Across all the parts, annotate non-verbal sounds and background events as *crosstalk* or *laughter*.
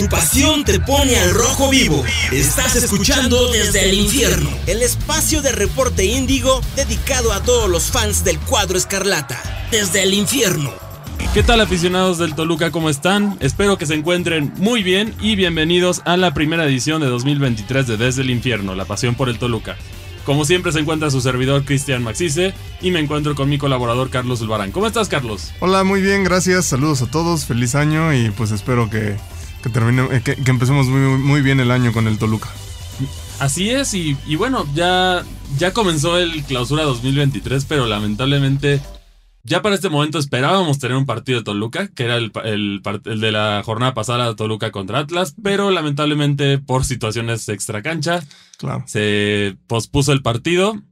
Tu pasión te pone al rojo vivo. Estás escuchando desde el infierno. El espacio de reporte índigo dedicado a todos los fans del cuadro escarlata. Desde el infierno. ¿Qué tal aficionados del Toluca? ¿Cómo están? Espero que se encuentren muy bien y bienvenidos a la primera edición de 2023 de Desde el Infierno, la pasión por el Toluca. Como siempre se encuentra su servidor Cristian Maxice y me encuentro con mi colaborador Carlos Ulvarán. ¿Cómo estás Carlos? Hola, muy bien, gracias. Saludos a todos, feliz año y pues espero que, termine, eh, que, empecemos muy, muy, bien el año con el Toluca. Así es, y, bueno, ya, ya comenzó el clausura 2023, pero lamentablemente ya para este momento esperábamos tener un partido de Toluca, que era el, el, de la jornada pasada Toluca contra Atlas, pero lamentablemente por situaciones extra cancha claro. se pospuso el partido.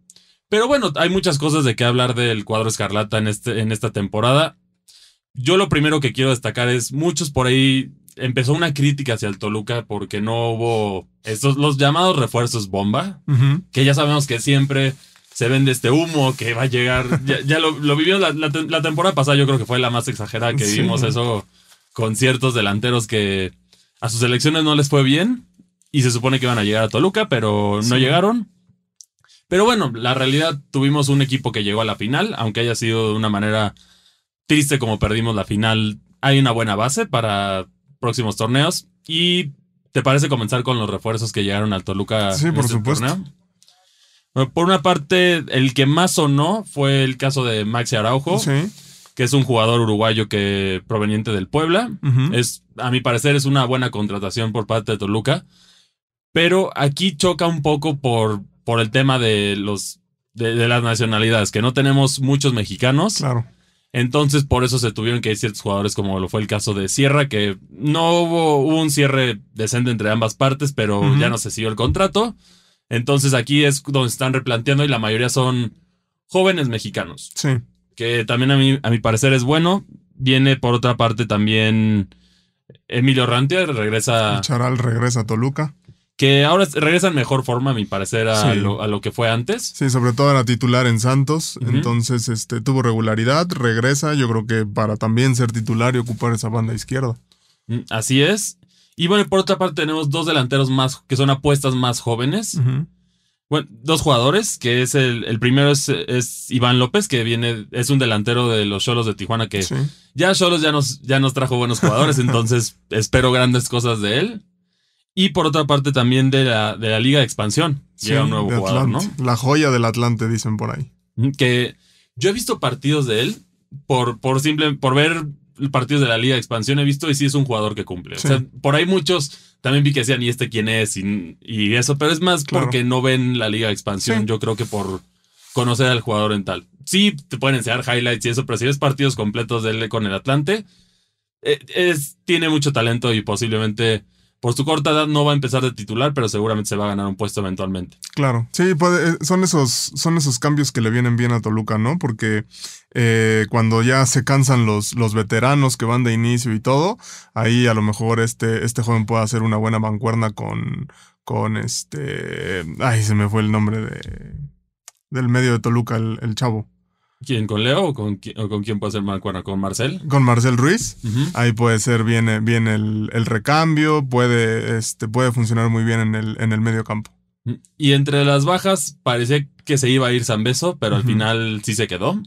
Pero bueno, hay muchas cosas de qué hablar del cuadro escarlata en, este, en esta temporada. Yo lo primero que quiero destacar es muchos por ahí empezó una crítica hacia el Toluca porque no hubo estos los llamados refuerzos bomba, que ya sabemos que siempre se vende este humo que va a llegar. *laughs* Ya, lo, lo vivimos la, temporada pasada, yo creo que fue la más exagerada que vimos eso con ciertos delanteros que a sus elecciones no les fue bien y se supone que iban a llegar a Toluca, pero no llegaron. Pero bueno, la realidad tuvimos un equipo que llegó a la final, aunque haya sido de una manera triste como perdimos la final. Hay una buena base para próximos torneos y ¿Te parece comenzar con los refuerzos que llegaron al Toluca? Sí, por este supuesto. Torneo? Por una parte, el que más sonó fue el caso de Maxi Araujo. Que es un jugador uruguayo que proveniente del Puebla. Es, a mi parecer, es una buena contratación por parte de Toluca. Pero aquí choca un poco por, por el tema de los de, las nacionalidades, que no tenemos muchos mexicanos. Claro. Entonces, por eso se tuvieron que ir ciertos jugadores, como lo fue el caso de Sierra, que no hubo, un cierre decente entre ambas partes, pero ya no se siguió el contrato. Entonces aquí es donde están replanteando y la mayoría son jóvenes mexicanos. Sí. Que también a mí, a mi parecer es bueno. Viene por otra parte también Emilio Rantia, regresa. Charal regresa a Toluca. Que ahora regresa en mejor forma, a mi parecer, a, lo, que fue antes. Sí, sobre todo era titular en Santos. Entonces, este, tuvo regularidad, regresa. Yo creo que para también ser titular y ocupar esa banda izquierda. Mm, así es. Y bueno, por otra parte tenemos dos delanteros más que son apuestas más jóvenes. Bueno, dos jugadores, que es el, el primero es, Iván López, que viene, es un delantero de los Cholos de Tijuana, que ya Cholos ya nos, ya nos trajo buenos jugadores, *laughs* entonces espero grandes cosas de él. Y por otra parte también de la, de la Liga de Expansión. Llega un nuevo jugador, ¿no? La joya del Atlante, dicen por ahí. Que yo he visto partidos de él por, por simple, por ver partidos de la Liga de Expansión he visto y sí es un jugador que cumple. O sea, por ahí muchos también vi que decían, ¿y este quién es? Y, eso, pero es más porque no ven la Liga de Expansión, yo creo que por conocer al jugador en tal. Sí, te pueden enseñar highlights y eso, pero si ves partidos completos de él con el Atlante, eh, es, tiene mucho talento y posiblemente por su corta edad no va a empezar de titular, pero seguramente se va a ganar un puesto eventualmente. Claro, sí, eh, son, esos, son esos cambios que le vienen bien a Toluca, ¿no? Porque eh, cuando ya se cansan los, los veteranos que van de inicio y todo, ahí a lo mejor este, este joven puede hacer una buena mancuerna con, con este... Ay, se me fue el nombre de, del medio de Toluca, el chavo. ¿Quién? ¿Con Leo o con, quién puede ser mancuerna? ¿Con Marcel? Con Marcel Ruiz. Ahí puede ser bien, bien el, recambio, puede, este, puede funcionar muy bien en el, en el medio campo. Y entre las bajas parecía que se iba a ir Beso, pero al final sí se quedó.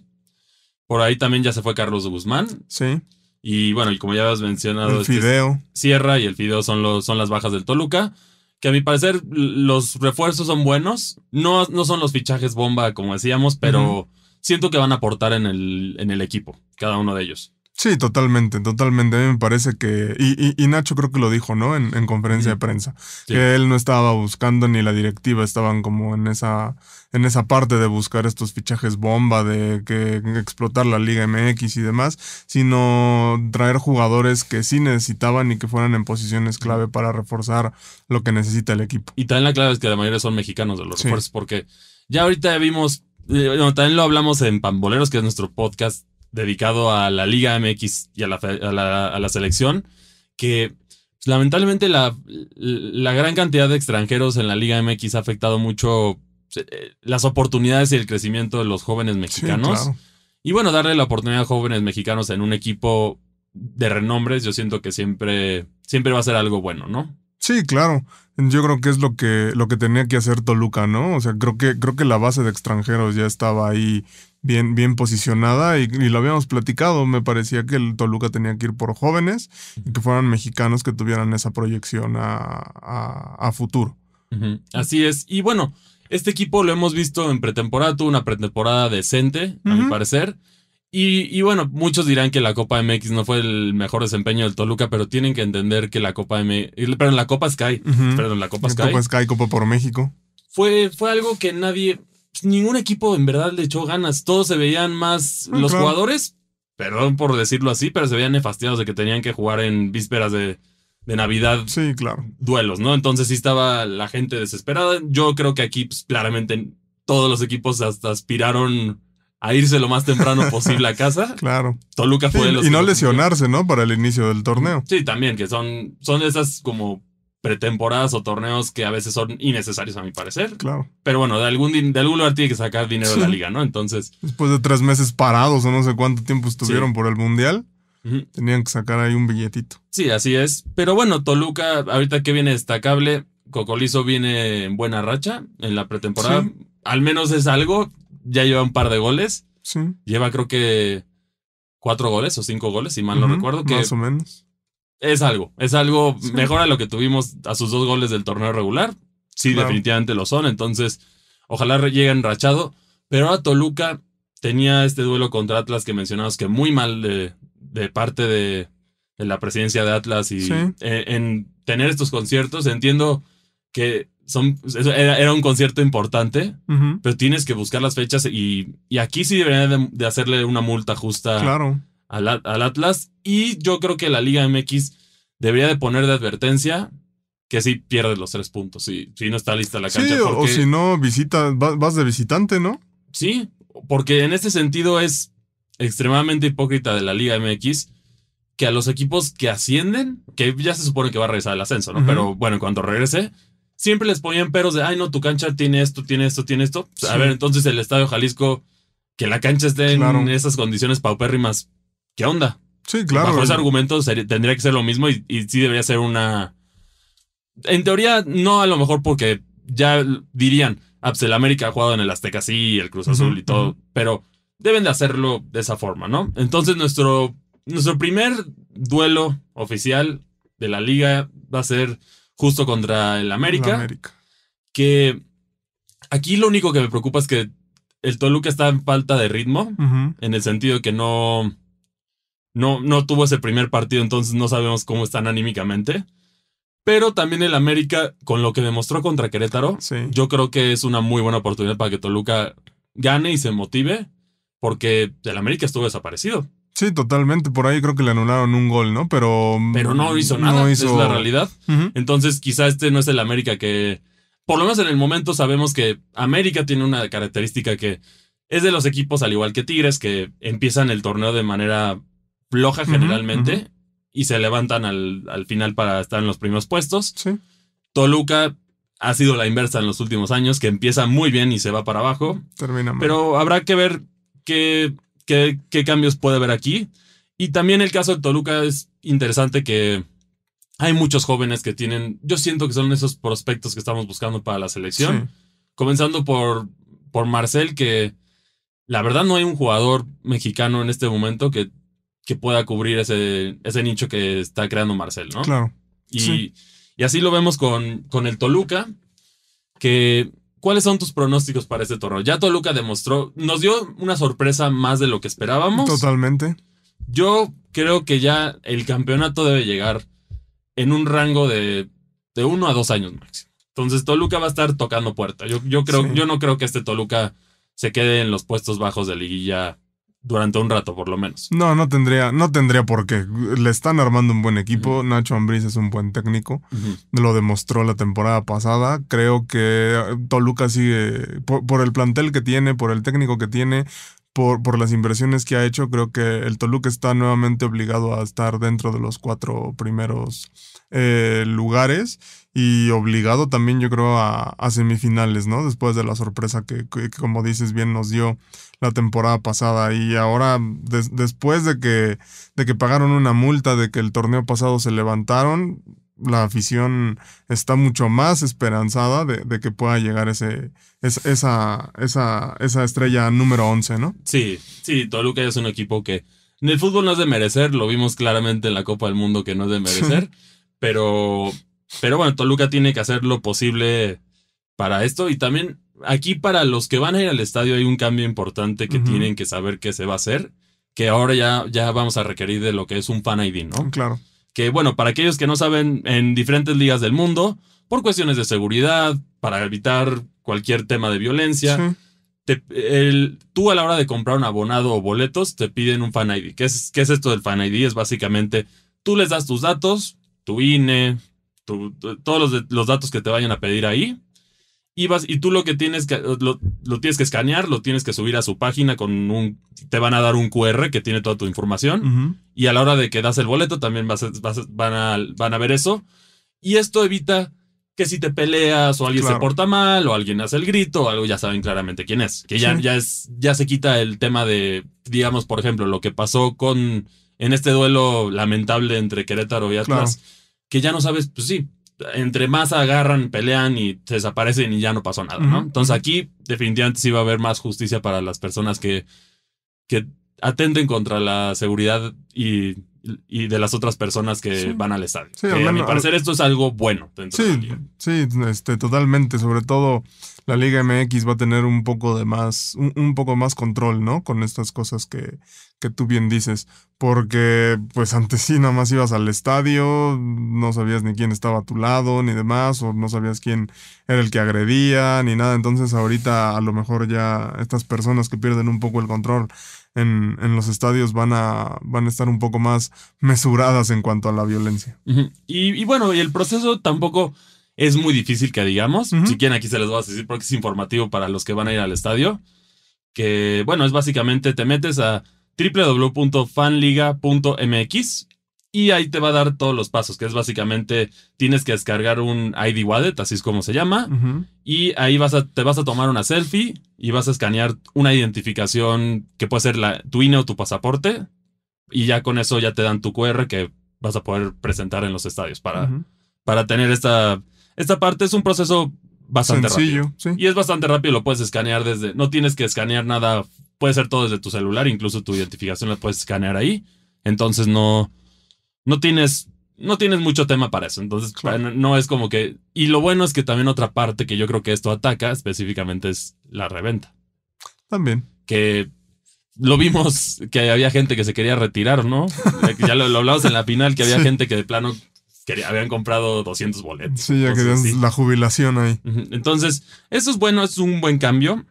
Por ahí también ya se fue Carlos Guzmán. Sí. Y bueno, y como ya has mencionado, el Fideo. Sierra y el Fideo son, los, son las bajas del Toluca. Que a mi parecer los refuerzos son buenos. No, no son los fichajes bomba, como decíamos, pero siento que van a aportar en el, en el equipo, cada uno de ellos. Sí, totalmente, totalmente. A mí me parece que. Y, y, Nacho creo que lo dijo, ¿no? En, en conferencia de prensa. Que él no estaba buscando ni la directiva estaban como en esa, en esa parte de buscar estos fichajes bomba, de que explotar la Liga MX y demás, sino traer jugadores que sí necesitaban y que fueran en posiciones clave para reforzar lo que necesita el equipo. Y también la clave es que la mayoría son mexicanos de los refuerzos, porque ya ahorita vimos bueno, también lo hablamos en Pamboleros, que es nuestro podcast dedicado a la Liga MX y a la, a la, selección, que pues, lamentablemente la, la, gran cantidad de extranjeros en la Liga MX ha afectado mucho eh, las oportunidades y el crecimiento de los jóvenes mexicanos. Y bueno, darle la oportunidad a jóvenes mexicanos en un equipo de renombres, yo siento que siempre, siempre va a ser algo bueno, ¿no? Sí, claro. Yo creo que es lo que, lo que tenía que hacer Toluca, ¿no? O sea, creo que, creo que la base de extranjeros ya estaba ahí bien, bien posicionada y, lo habíamos platicado. Me parecía que el Toluca tenía que ir por jóvenes y que fueran mexicanos que tuvieran esa proyección a, futuro. Así es. Y bueno, este equipo lo hemos visto en pretemporada, tuvo una pretemporada decente, a mi parecer. Y, bueno, muchos dirán que la Copa MX no fue el mejor desempeño del Toluca, pero tienen que entender que la Copa MX, perdón, la Copa Sky, perdón, la Copa Sky. Copa Sky, Copa por México. Fue, fue algo que nadie, ningún equipo en verdad le echó ganas. Todos se veían más, ah, los jugadores, perdón por decirlo así, pero se veían nefastiados de que tenían que jugar en vísperas de, de Navidad. Sí, claro. Duelos, ¿no? Entonces sí estaba la gente desesperada. Yo creo que aquí, pues, claramente, todos los equipos hasta aspiraron a irse lo más temprano posible a casa. *laughs* claro. Toluca fue de los Y no lesionarse, ¿no? Para el inicio del torneo. Sí, también, que son, son esas como pretemporadas o torneos que a veces son innecesarios a mi parecer. Claro. Pero bueno, de algún, de algún lugar tiene que sacar dinero de la liga, ¿no? Entonces. Después de tres meses parados o no sé cuánto tiempo estuvieron por el Mundial, tenían que sacar ahí un billetito. Sí, así es. Pero bueno, Toluca, ahorita que viene destacable, Cocolizo viene en buena racha en la pretemporada. Al menos es algo ya lleva un par de goles. Sí. Lleva creo que cuatro goles o cinco goles, si mal no recuerdo. Que más o menos. Es algo, es algo mejor a lo que tuvimos a sus dos goles del torneo regular. Sí, definitivamente lo son. Entonces, ojalá lleguen rachado. Pero a Toluca tenía este duelo contra Atlas que mencionamos que muy mal de, de parte de, de, la presidencia de Atlas y en tener estos conciertos. Entiendo que son, era, un concierto importante, pero tienes que buscar las fechas y, aquí sí deberían de, hacerle una multa justa claro. al, Atlas. Y yo creo que la Liga MX debería de poner de advertencia que sí pierde los tres puntos, si, si no está lista la cancha. Sí, o si no, visita, vas de visitante, ¿no? Sí, porque en este sentido es extremadamente hipócrita de la Liga MX que a los equipos que ascienden, que ya se supone que va a regresar el ascenso, ¿no? Pero bueno, cuando regrese, siempre les ponían peros de, ay, no, tu cancha tiene esto, tiene esto, tiene esto. A ver, entonces el Estadio Jalisco, que la cancha esté en esas condiciones paupérrimas, ¿qué onda? Sí, claro. Bajo ese argumento tendría que ser lo mismo y, sí debería ser una... En teoría, no a lo mejor porque ya dirían, ah, pues el América ha jugado en el Azteca sí, el Cruz Azul y todo, pero deben de hacerlo de esa forma, ¿no? Entonces nuestro, nuestro primer duelo oficial de la liga va a ser justo contra el América, Que aquí lo único que me preocupa es que el Toluca está en falta de ritmo, en el sentido que no, no, no tuvo ese primer partido, entonces no sabemos cómo están anímicamente. Pero también el América, con lo que demostró contra Querétaro, yo creo que es una muy buena oportunidad para que Toluca gane y se motive, porque el América estuvo desaparecido. Sí, totalmente. Por ahí creo que le anularon un gol, ¿no? Pero. Pero no hizo nada. Es la realidad. Entonces, quizá este no es el América que. Por lo menos en el momento sabemos que América tiene una característica que es de los equipos, al igual que Tigres, que empiezan el torneo de manera floja generalmente y se levantan al, al, final para estar en los primeros puestos. Sí. Toluca ha sido la inversa en los últimos años, que empieza muy bien y se va para abajo. Termina mal. Pero habrá que ver qué qué, cambios puede haber aquí. Y también el caso de Toluca es interesante que hay muchos jóvenes que tienen, yo siento que son esos prospectos que estamos buscando para la selección. Comenzando por, por Marcel, que la verdad no hay un jugador mexicano en este momento que, que pueda cubrir ese, ese nicho que está creando Marcel, ¿no? Claro. Y, y así lo vemos con, con el Toluca, que ¿Cuáles son tus pronósticos para este torneo? Ya Toluca demostró, nos dio una sorpresa más de lo que esperábamos. Totalmente. Yo creo que ya el campeonato debe llegar en un rango de, de uno a dos años máximo. Entonces Toluca va a estar tocando puerta. Yo, yo creo, yo no creo que este Toluca se quede en los puestos bajos de liguilla durante un rato, por lo menos. No, no tendría, no tendría por qué. Le están armando un buen equipo. Nacho Ambriz es un buen técnico. Lo demostró la temporada pasada. Creo que Toluca sigue, por, el plantel que tiene, por el técnico que tiene, por, por las inversiones que ha hecho, creo que el Toluca está nuevamente obligado a estar dentro de los cuatro primeros eh, lugares y obligado también yo creo a, semifinales, ¿no? Después de la sorpresa que, como dices bien nos dio la temporada pasada y ahora después de que, de que pagaron una multa, de que el torneo pasado se levantaron, la afición está mucho más esperanzada de, que pueda llegar ese, esa, esa, esa estrella número 11, ¿no? Sí, sí, Toluca es un equipo que en el fútbol no es de merecer, lo vimos claramente en la Copa del Mundo que no es de merecer, *laughs* pero, pero bueno, Toluca tiene que hacer lo posible para esto y también aquí para los que van a ir al estadio hay un cambio importante que tienen que saber qué se va a hacer, que ahora ya, ya vamos a requerir de lo que es un fan ID, ¿no? Claro que bueno, para aquellos que no saben, en diferentes ligas del mundo, por cuestiones de seguridad, para evitar cualquier tema de violencia, el, tú a la hora de comprar un abonado o boletos te piden un fan ID. ¿Qué es, qué es esto del fan ID? Es básicamente, tú les das tus datos, tu INE, todos los, los datos que te vayan a pedir ahí, y, vas, y tú lo que tienes que, lo, tienes que escanear, lo tienes que subir a su página con un, te van a dar un QR que tiene toda tu información. Y a la hora de que das el boleto también vas, van, a, van a ver eso. Y esto evita que si te peleas o alguien se porta mal o alguien hace el grito o algo, ya saben claramente quién es. Que ya, ya, es, ya se quita el tema de, digamos, por ejemplo, lo que pasó con, en este duelo lamentable entre Querétaro y Atlas, que ya no sabes, pues sí, entre más agarran, pelean y se desaparecen y ya no pasó nada, ¿no? Entonces aquí definitivamente sí va a haber más justicia para las personas que, que atenten contra la seguridad y, de las otras personas que van al estadio. Sí, a mi parecer esto es algo bueno dentro sí, Sí, este, totalmente. Sobre todo la Liga MX va a tener un poco de más, un, poco más control, ¿no? Con estas cosas que, que tú bien dices. Porque, pues antes sí, nada más ibas al estadio, no sabías ni quién estaba a tu lado, ni demás, o no sabías quién era el que agredía, ni nada. Entonces ahorita a lo mejor ya estas personas que pierden un poco el control en, en los estadios van a, van a estar un poco más mesuradas en cuanto a la violencia. y, y bueno, y el proceso tampoco es muy difícil que digamos. Si quieren, aquí se les voy a decir porque es informativo para los que van a ir al estadio. Que, bueno, es básicamente te metes a www.fanliga.mx y ahí te va a dar todos los pasos, que es básicamente tienes que descargar un ID wallet, así es como se llama, y ahí vas a, te vas a tomar una selfie y vas a escanear una identificación que puede ser la, tu INE o tu pasaporte, y ya con eso ya te dan tu QR que vas a poder presentar en los estadios para, para tener esta esta parte es un proceso bastante rápido. Y es bastante rápido, lo puedes escanear desde. No tienes que escanear nada, puede ser todo desde tu celular, incluso tu identificación la puedes escanear ahí. Entonces no. No tienes. No tienes mucho tema para eso. Entonces, no, es como que. Y lo bueno es que también otra parte que yo creo que esto ataca específicamente es la reventa. También. Que lo vimos que había gente que se quería retirar, ¿no? *laughs* ya lo, lo hablamos en la final, que había gente que de plano habían comprado 200 boletos. Sí, ya querían la jubilación ahí. Entonces, eso es bueno, es un buen cambio.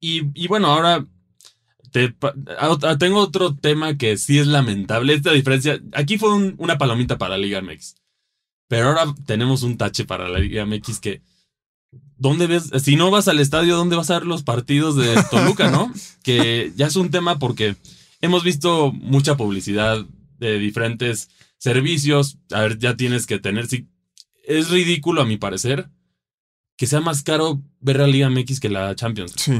Y, bueno, ahora tengo otro tema que sí es lamentable. Esta diferencia, aquí fue una palomita para la Liga MX. Pero ahora tenemos un tache para la Liga MX que... ¿Dónde ves? Si no vas al estadio, ¿dónde vas a ver los partidos de *laughs* Toluca, no? que ya es un tema porque hemos visto mucha publicidad de diferentes servicios, a ver, ya tienes que tener, es ridículo a mi parecer que sea más caro ver la Liga MX que la Champions. Sí.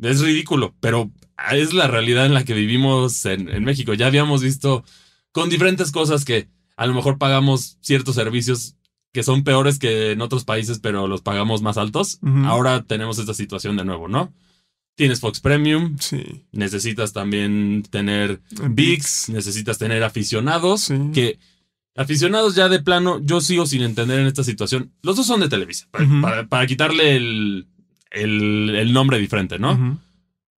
Es ridículo, pero es la realidad en la que vivimos en, México. Ya habíamos visto con diferentes cosas que a lo mejor pagamos ciertos servicios que son peores que en otros países, pero los pagamos más altos. Ahora tenemos esta situación de nuevo, ¿no? Tienes Fox Premium. Sí. Necesitas también tener VIX. Necesitas tener aficionados. Que aficionados ya de plano, yo sigo sin entender en esta situación. Los dos son de Televisa. Para, quitarle el, el, nombre diferente, ¿no?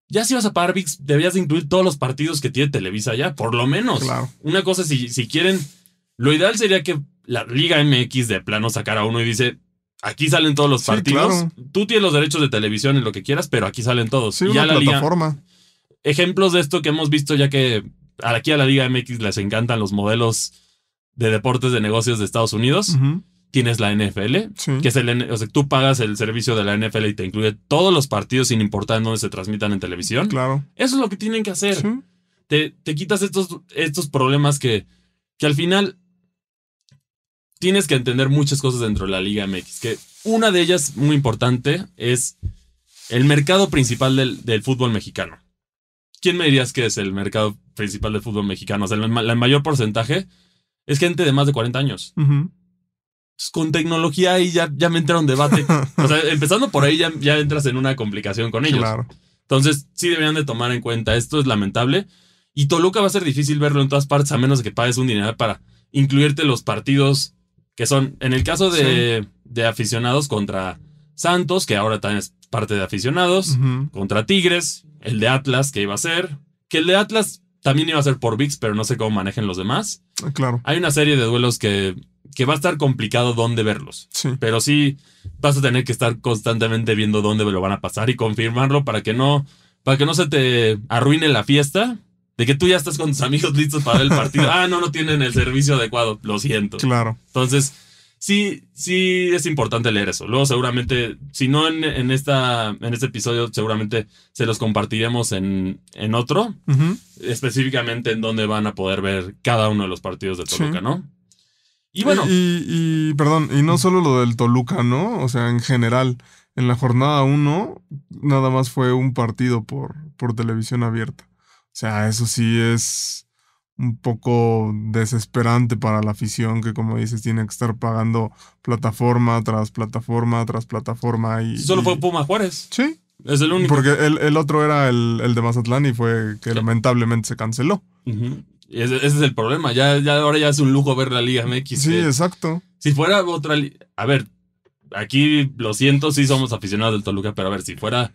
Ya si vas a pagar VIX, deberías incluir todos los partidos que tiene Televisa ya, por lo menos. Claro. Una cosa, si, si quieren, lo ideal sería que la Liga MX de plano sacara uno y dice, Aquí salen todos los partidos. Tú tienes los derechos de televisión en lo que quieras, pero aquí salen todos. Sí, ya la plataforma. ejemplos de esto que hemos visto, ya que aquí a la Liga MX les encantan los modelos de deportes de negocios de Estados Unidos. Tienes la NFL, Sí. que es el, o sea, tú pagas el servicio de la NFL y te incluye todos los partidos sin importar en dónde se transmitan en televisión. Claro. Eso es lo que tienen que hacer. Sí. Te, te quitas estos, estos problemas que, que al final tienes que entender muchas cosas dentro de la Liga MX. Que una de ellas, muy importante, es el mercado principal del, del fútbol mexicano. ¿Quién me dirías que es el mercado principal del fútbol mexicano? O sea, el, ma- el mayor porcentaje es gente de más de 40 años. Ujú. Entonces, con tecnología ahí ya, ya me entra un debate. O sea, *laughs* empezando por ahí ya, ya entras en una complicación con ellos. Claro. Entonces, sí deberían de tomar en cuenta. Esto es lamentable. Y Toluca va a ser difícil verlo en todas partes, a menos de que pagues un dinero para incluirte los partidos que son, en el caso de, de aficionados contra Santos, que ahora también es parte de aficionados, contra Tigres, el de Atlas, que iba a ser, que el de Atlas también iba a ser por VIX, pero no sé cómo manejen los demás. Claro. Hay una serie de duelos que, que va a estar complicado dónde verlos. Sí. Pero sí vas a tener que estar constantemente viendo dónde lo van a pasar y confirmarlo para que no, para que no se te arruine la fiesta. De que tú ya estás con tus amigos listos para ver el partido. *laughs* Ah, no, no tienen el servicio adecuado. Lo siento. Claro. Entonces, sí, sí es importante leer eso. Luego, seguramente, si no en, en esta, en este episodio, seguramente se los compartiremos en, en otro, específicamente en donde van a poder ver cada uno de los partidos de Toluca, Sí. ¿no? Y bueno, Y, y, perdón, y no solo lo del Toluca, ¿no? O sea, en general, en la jornada 1, nada más fue un partido por, por televisión abierta. O sea, eso sí es un poco desesperante para la afición que, como dices, tiene que estar pagando plataforma tras plataforma tras plataforma. Y, solo y- fue Puma Juárez. Sí, Es el único. porque el, el otro era el, el de Mazatlán y fue que Sí. lamentablemente se canceló. Y ese, ese es el problema. Ya, ya ahora ya es un lujo ver la Liga MX. Sí, que exacto. si fuera otra. A ver, aquí lo siento, sí somos aficionados del Toluca, pero a ver, si fuera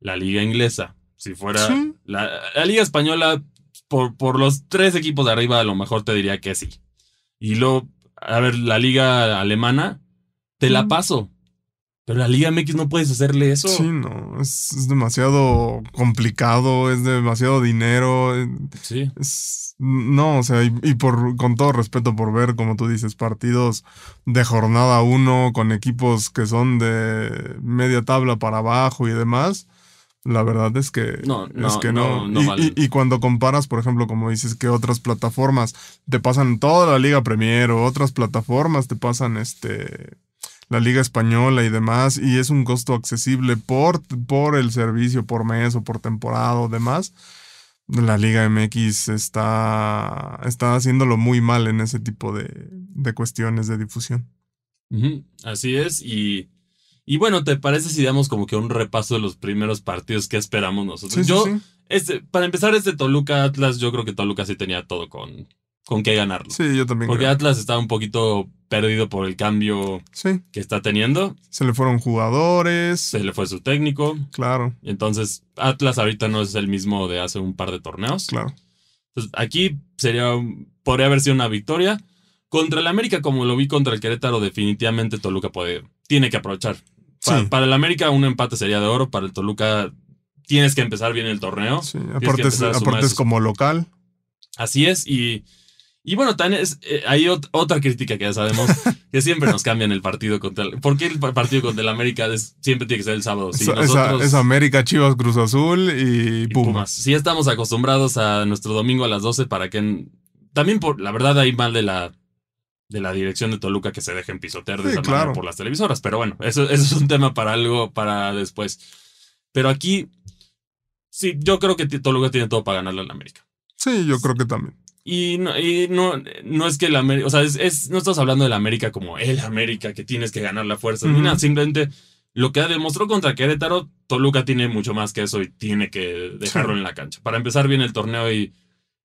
la Liga Inglesa, si fuera Sí. la, la Liga Española, por, por los tres equipos de arriba, a lo mejor te diría que sí. Y luego, a ver, la Liga Alemana, te la Mm. paso. Pero la Liga MX no puedes hacerle eso. Sí, no, es, es demasiado complicado, es demasiado dinero. es- Sí. es- no, o sea, y, y por con todo respeto por ver, como tú dices, partidos de jornada uno con equipos que son de media tabla para abajo y demás. La verdad es que No, no, es que no. no, no y, vale. y- y cuando comparas, por ejemplo, como dices que otras plataformas te pasan toda la Liga Premier o otras plataformas te pasan este la Liga Española y demás, y es un costo accesible por, por el servicio, por mes o por temporada o demás. La Liga MX está, está haciéndolo muy mal en ese tipo de, de cuestiones de difusión. Así es. Y, y bueno, ¿te parece si damos como que un repaso de los primeros partidos que esperamos nosotros? Sí, sí, yo, sí. Este, para empezar, este Toluca Atlas, yo creo que Toluca sí tenía todo con, con qué ganarlo. Sí, yo también. Porque creo. Atlas está un poquito perdido por el cambio Sí, que está teniendo. se le fueron jugadores. Se le fue su técnico. Claro, entonces, Atlas ahorita no es el mismo de hace un par de torneos. claro. Entonces, aquí sería, podría haber sido una victoria. Contra el América, como lo vi contra el Querétaro, definitivamente Toluca puede, tiene que aprovechar. Para, Sí. para el América, un empate sería de oro. Para el Toluca, tienes que empezar bien el torneo. Sí, aparte, es, es como local. Así es. Y, y bueno, también es, eh, hay ot- otra crítica que ya sabemos, *laughs* que siempre nos cambian el partido contra el... ¿Por qué el pa- partido contra el América es- siempre tiene que ser el sábado? Nosotros... es América, Chivas, Cruz Azul y y Pumas. Si ya estamos acostumbrados a nuestro domingo a las 12 para que... También por la verdad hay mal de la de la dirección de Toluca que se dejen pisotear de Sí, esa manera claro. por las televisoras. Pero bueno, eso, eso es un tema para algo para después. Pero aquí, sí, yo creo que Toluca tiene todo para ganarle al América. Sí, yo creo que también. Y no, y no, no es que el América, o sea, es, es- no estamos hablando del América como el América que tienes que ganar la fuerza. nada, simplemente lo que demostró contra Querétaro, Toluca tiene mucho más que eso y tiene que dejarlo Sí. en la cancha. Para empezar bien el torneo y,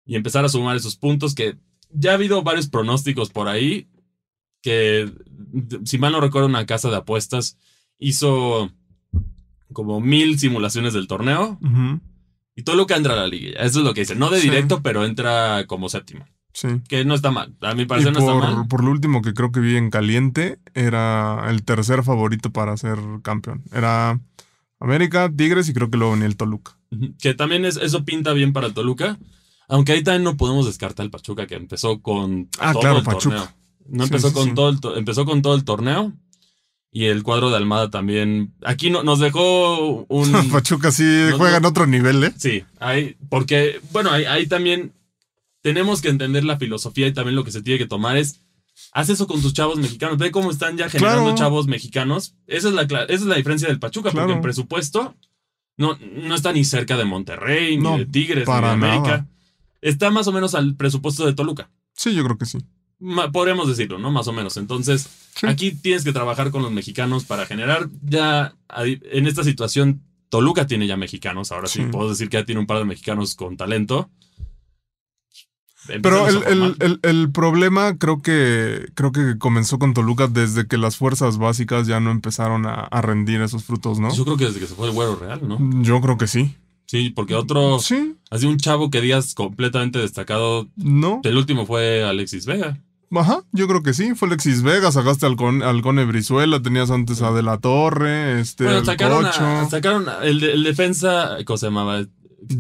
y empezar a sumar esos puntos que ya ha habido varios pronósticos por ahí que, si mal no recuerdo, una casa de apuestas hizo como mil simulaciones del torneo y Toluca entra a la liga. Eso es lo que dice. No de Sí. directo, pero entra como séptimo. Sí. Que no está mal. A mi Y parecer no está por, mal. por lo último que creo que vi en caliente, era el tercer favorito para ser campeón. Era América, Tigres y creo que luego ni el Toluca. Que también es, eso pinta bien para Toluca. Aunque ahí también no podemos descartar el Pachuca que empezó con Ah, todo claro, el Pachuca. torneo. No Sí, empezó sí, con todo el empezó con todo el torneo y el cuadro de Almada también. Aquí no, nos dejó un *laughs* Pachuca sí No, juega en otro nivel, ¿eh? Sí, hay, porque, bueno, ahí, ahí también tenemos que entender la filosofía y también lo que se tiene que tomar es, haz eso con tus chavos mexicanos, ve cómo están ya generando Claro. chavos mexicanos. Esa es la, esa es la diferencia del Pachuca, Claro. porque en presupuesto no, no está ni cerca de Monterrey, ni de Tigres, ni de América. nada. Está más o menos al presupuesto de Toluca. Sí, yo creo que sí. Podríamos decirlo, ¿no? Más o menos. Entonces, Sí. aquí tienes que trabajar con los mexicanos para generar ya, en esta situación, Toluca tiene ya mexicanos, ahora sí, Sí. puedo decir que ya tiene un par de mexicanos con talento. Pero el, el- el- el problema creo que creo que comenzó con Toluca desde que las fuerzas básicas ya no empezaron a, a rendir esos frutos, ¿no? Yo creo que desde que se fue el güero real, ¿no? Yo creo que sí. Sí, porque otro, Sí, así un chavo que digas completamente destacado, no. el último fue Alexis Vega. Ajá, yo creo que sí. Fue Alexis Vega, sacaste al, Con, al Cone Brizuela, tenías antes a De La Torre, este, Bueno, sacaron, a- sacaron a- el, de- el defensa, ¿cómo se llamaba?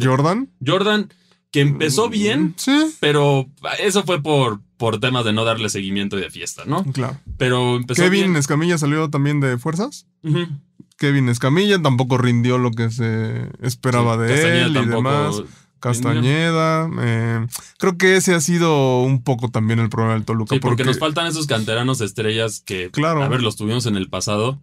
Jordan. Jordan, que empezó bien, Sí, pero eso fue por, por temas de no darle seguimiento y de fiesta, ¿no? claro. Pero empezó Kevin bien. Escamilla salió también de fuerzas. Ujú. Kevin Escamilla tampoco rindió lo que se esperaba Sí, de Castañeda él y demás. Castañeda. eh, creo que ese ha sido un poco también el problema del Toluca. Sí, porque, nos faltan esos canteranos estrellas que, Claro. a ver, los tuvimos en el pasado.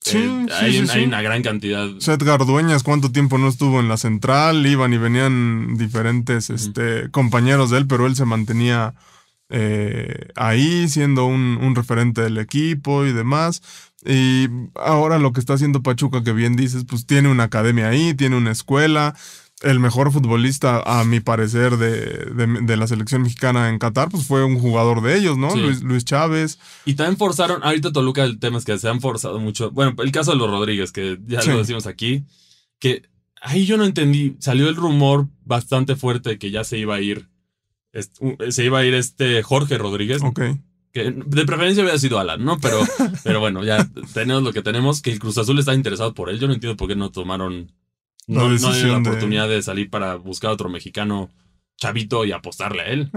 Sí, Eh, sí, hay, sí, una gran cantidad. O sea, Edgar Dueñas, ¿cuánto tiempo no estuvo en la central? Iban y venían diferentes este, compañeros de él, pero él se mantenía eh, ahí siendo un, un referente del equipo y demás. Y ahora lo que está haciendo Pachuca, que bien dices, pues tiene una academia ahí, tiene una escuela. El mejor futbolista, a mi parecer, de, de- de la selección mexicana en Qatar, pues fue un jugador de ellos, ¿no? Sí. Luis, Luis Chávez. Y también forzaron, ahorita Toluca el tema es que se han forzado mucho. Bueno, el caso de los Rodríguez, que ya Sí. lo decimos aquí, que ahí yo no entendí, salió el rumor bastante fuerte de que ya se iba a ir, se iba a ir este Jorge Rodríguez, Ok. que de preferencia hubiera sido Alan, ¿no? Pero, *laughs* pero bueno, ya tenemos lo que tenemos, que el Cruz Azul está interesado por él. Yo no entiendo por qué no tomaron, no, no decisión la oportunidad de salir para buscar a otro mexicano chavito y apostarle a él.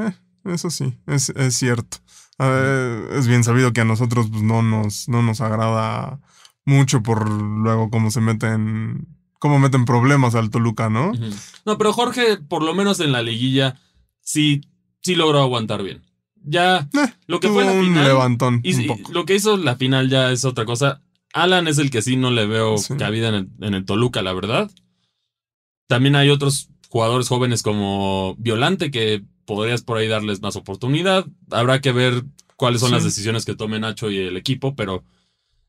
Eso sí, es, es cierto. Eh, es bien sabido que a nosotros pues, no, nos, no nos agrada mucho por luego cómo se meten, cómo meten problemas al Toluca, ¿no? No, pero Jorge, por lo menos en la liguilla, sí, sí logró aguantar bien. Ya, Eh, lo que fue la un final. levantón y- un y lo que hizo la final ya es otra cosa. Alan es el que sí no le veo Sí. cabida en el, en el Toluca, la verdad. También hay otros jugadores jóvenes como Violante que podrías por ahí darles más oportunidad. Habrá que ver cuáles son Sí. las decisiones que tome Nacho y el equipo, pero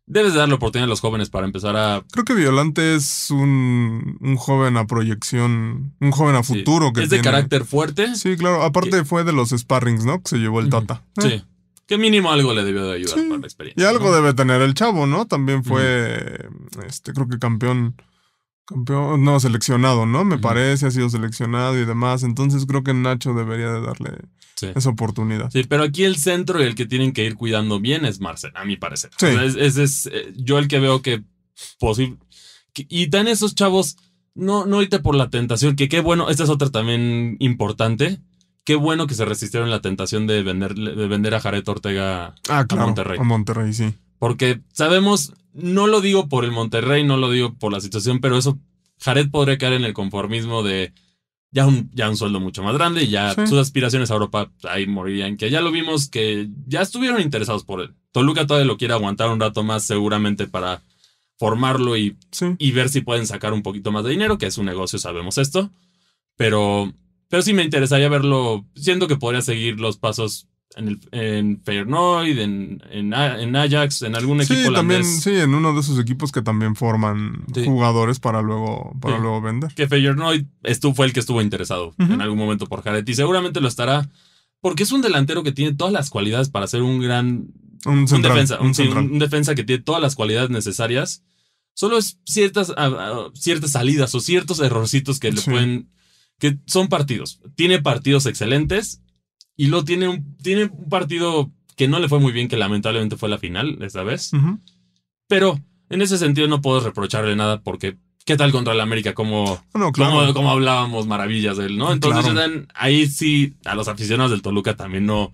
debes de darle oportunidad a los jóvenes para empezar a Creo que Violante es un, un joven a proyección, un joven a sí. futuro que es de tiene. carácter fuerte. Sí, claro. Aparte fue de los sparrings, ¿no? Que se llevó el. Tata. Eh, Sí. Que mínimo algo le debió de ayudar Sí. para la experiencia. Y algo ¿no? debe tener el chavo, ¿no? También fue, este, creo que campeón, campeón, no, seleccionado, ¿no? Me parece, ha sido seleccionado y demás. Entonces creo que Nacho debería de darle Sí. esa oportunidad. Sí, pero aquí el centro y el que tienen que ir cuidando bien es Marcel, a mi parecer. Sí. O sea, es, es- es, eh, yo el que veo que posible. Y dan esos chavos, no, no irte por la tentación, que qué bueno, esta es otra también importante. Qué bueno que se resistieron a la tentación de vender, de vender a Jared Ortega Ah, claro. Monterrey. A Monterrey, sí. Porque sabemos, no lo digo por el Monterrey, no lo digo por la situación, pero eso, Jared podría caer en el conformismo de ya un, ya un sueldo mucho más grande y ya Sí. sus aspiraciones a Europa ahí morirían. Que ya lo vimos que ya estuvieron interesados por él. Toluca todavía lo quiere aguantar un rato más, seguramente para formarlo y, Sí. y ver si pueden sacar un poquito más de dinero, que es un negocio, sabemos esto. Pero, pero sí me interesaría verlo, siendo que podría seguir los pasos en, el, en Feyenoord, en, en, Ajax, en algún equipo Sí, también, holandés. sí, en uno de esos equipos que también forman Sí. jugadores para luego, para Sí. luego vender. Que Feyenoord estuvo, fue el que estuvo interesado en algún momento por Jared y seguramente lo estará porque es un delantero que tiene todas las cualidades para ser un gran Un defensa, un central. defensa que tiene todas las cualidades necesarias. Solo es ciertas, ciertas salidas o ciertos errorcitos que le pueden. que son partidos. Tiene partidos excelentes y lo tiene un, tiene un partido que no le fue muy bien, que lamentablemente fue la final esta vez. Pero en ese sentido no puedo reprocharle nada porque. ¿Qué tal contra el América? Como, Bueno, claro. como, como hablábamos maravillas de él, ¿no? Entonces, Claro. ahí sí, a los aficionados del Toluca también no,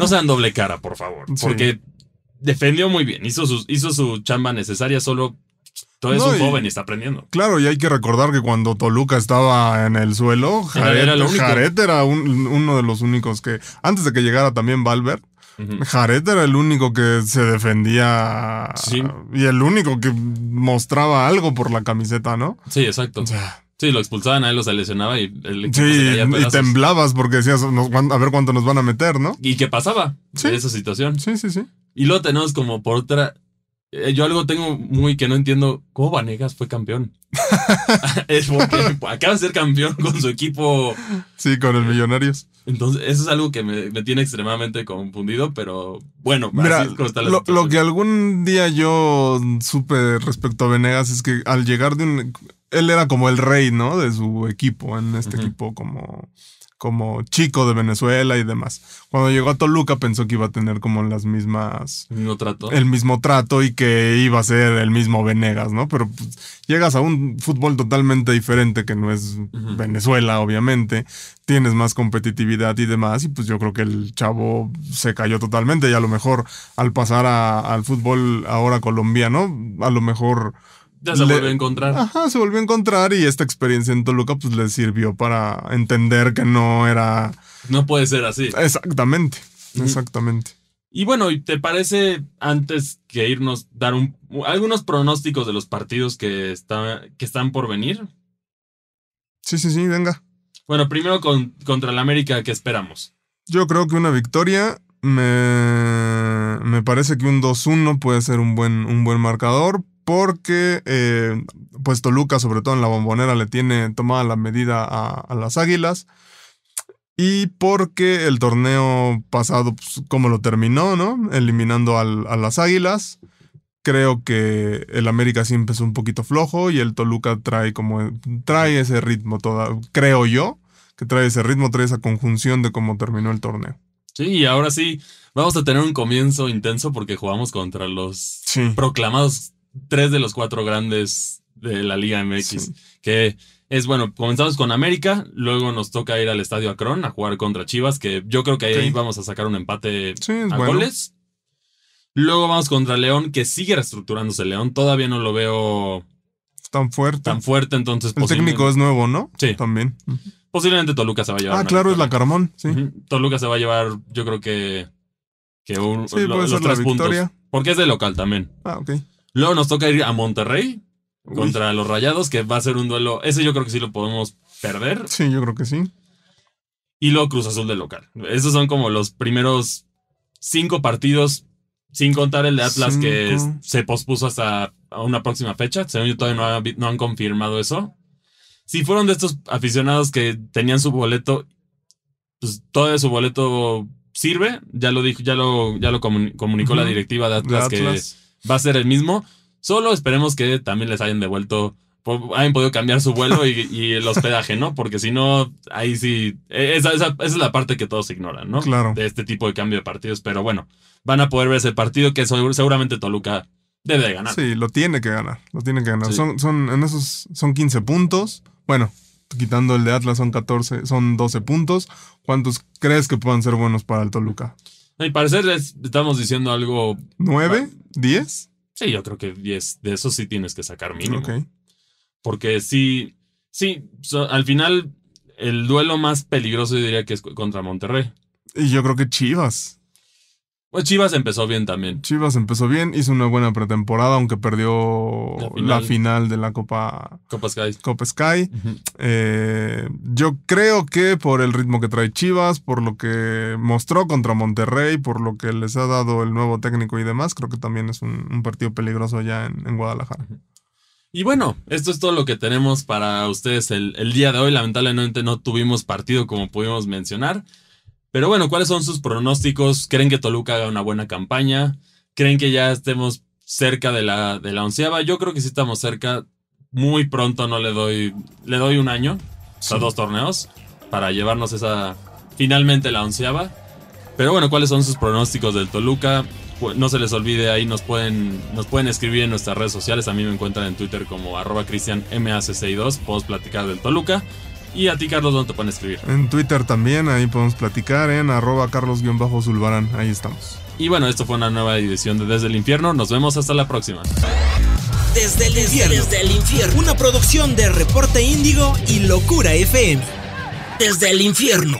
no sean doble cara, por favor. *laughs* Porque defendió muy bien, hizo su, hizo su chamba necesaria, solo todo es un joven y está aprendiendo. Claro, y hay que recordar que cuando Toluca estaba en el suelo, Jared era, uno de los únicos que, antes de que llegara también Valverde, Jared era el único que se defendía y el único que mostraba algo por la camiseta, ¿no? Sí, exacto. Sí, lo expulsaban a él, lo se lesionaba y el Sí, y temblabas porque decías, a ver cuánto nos van a meter, ¿no? ¿Y qué pasaba en esa situación? Sí, sí, sí. Y luego tenemos como por otra. Eh, yo algo tengo muy que no entiendo. ¿Cómo Vanegas fue campeón? *laughs* *laughs* es porque acaba de ser campeón con su equipo. Sí, con el Millonarios. Entonces, eso es algo que me, tiene extremadamente confundido, pero bueno, Mira, lo, lo, que algún día yo supe respecto a Venegas es que al llegar de un. Él era como el rey, ¿no? De su equipo, en este equipo como como chico de Venezuela y demás. Cuando llegó a Toluca pensó que iba a tener como las mismas... El mismo trato. El mismo trato y que iba a ser el mismo Venegas, ¿no? Pero pues, llegas a un fútbol totalmente diferente que no es Venezuela, obviamente. Tienes más competitividad y demás y pues yo creo que el chavo se cayó totalmente y a lo mejor al pasar al fútbol ahora colombiano, a lo mejor ya se volvió a encontrar. Ajá, se volvió a encontrar y esta experiencia en Toluca pues le sirvió para entender que no era... No puede ser así. Exactamente, exactamente. Y bueno, ¿te parece antes que irnos dar un, algunos pronósticos de los partidos que, está, que están por venir? Sí, sí, sí, venga. Bueno, primero con, contra el América, ¿qué esperamos? Yo creo que una victoria. Me, me parece que un 2-1 puede ser un buen, un buen marcador porque eh, pues Toluca, sobre todo en la bombonera, le tiene tomada la medida a, las Águilas. Y porque el torneo pasado, pues, como lo terminó, ¿no? Eliminando a las Águilas. Creo que el América sí empezó un poquito flojo y el Toluca trae como trae ese ritmo toda, creo yo, que trae ese ritmo, trae esa conjunción de cómo terminó el torneo. Sí, y ahora sí vamos a tener un comienzo intenso porque jugamos contra los proclamados tres de los cuatro grandes de la Liga MX. Que es bueno, comenzamos con América, luego nos toca ir al Estadio Akron a jugar contra Chivas, que yo creo que ahí vamos a sacar un empate a goles. Luego vamos contra León, que sigue reestructurándose León, todavía no lo veo tan fuerte. Tan fuerte, entonces. El técnico es nuevo, ¿no? Sí. También. Posiblemente Toluca se va a llevar. Ah, claro, es la Carmón, sí. Toluca se va a llevar, yo creo que, que un, los tres puntos. Porque es de local también. Ah, ok. Luego nos toca ir a Monterrey contra los Rayados, que va a ser un duelo. Ese yo creo que sí lo podemos perder. Sí, yo creo que sí. Y luego Cruz Azul de local. Esos son como los primeros cinco partidos, sin contar el de Atlas que se pospuso hasta una próxima fecha. Según yo todavía no, han confirmado eso. Si fueron de estos aficionados que tenían su boleto, pues todo su boleto sirve. Ya lo dijo, ya lo, ya lo comunicó la directiva de Atlas, de Atlas. Va a ser el mismo. Solo esperemos que también les hayan devuelto, hayan podido cambiar su vuelo y, el hospedaje, ¿no? Porque si no, ahí sí, e, esa, es la parte que todos ignoran, ¿no? Claro. De este tipo de cambio de partidos. Pero bueno, van a poder ver ese partido que seguramente Toluca debe de ganar. Sí, lo tiene que ganar, lo tiene que ganar. Son, son, en esos son 15 puntos. Bueno, quitando el de Atlas son 14, son 12 puntos. ¿Cuántos crees que puedan ser buenos para el Toluca? A mi parecer estamos diciendo algo... ¿Nueve? ¿Diez? Sí, yo creo que diez. De eso sí tienes que sacar mínimo. Porque sí, sí, al final el duelo más peligroso yo diría que es contra Monterrey. Y yo creo que Chivas. Pues Chivas empezó bien también. Chivas empezó bien, hizo una buena pretemporada, aunque perdió la final, de la Copa, Copa Sky. Copa Sky. Eh, yo creo que por el ritmo que trae Chivas, por lo que mostró contra Monterrey, por lo que les ha dado el nuevo técnico y demás, creo que también es un, partido peligroso ya en, Guadalajara. Y bueno, esto es todo lo que tenemos para ustedes el, el día de hoy. Lamentablemente no tuvimos partido como pudimos mencionar. Pero bueno, ¿cuáles son sus pronósticos? ¿Creen que Toluca haga una buena campaña? ¿Creen que ya estemos cerca de la, de la onceava? Yo creo que sí estamos cerca. Muy pronto no le doy. Le doy un año. a dos torneos. Para llevarnos esa. Finalmente la onceava. Pero bueno, ¿cuáles son sus pronósticos del Toluca? No se les olvide, ahí nos pueden, nos pueden escribir en nuestras redes sociales. A mí me encuentran en Twitter como arroba cristianmac2. Podemos platicar del Toluca. Y a ti, Carlos, ¿dónde te pueden escribir? En Twitter también, ahí podemos platicar en arroba carlos-zulbarán. Ahí estamos. Y bueno, esto fue una nueva edición de Desde el Infierno. Nos vemos hasta la próxima. Desde el infierno. Desde el infierno. Una producción de Reporte Índigo y Locura FM. Desde el infierno.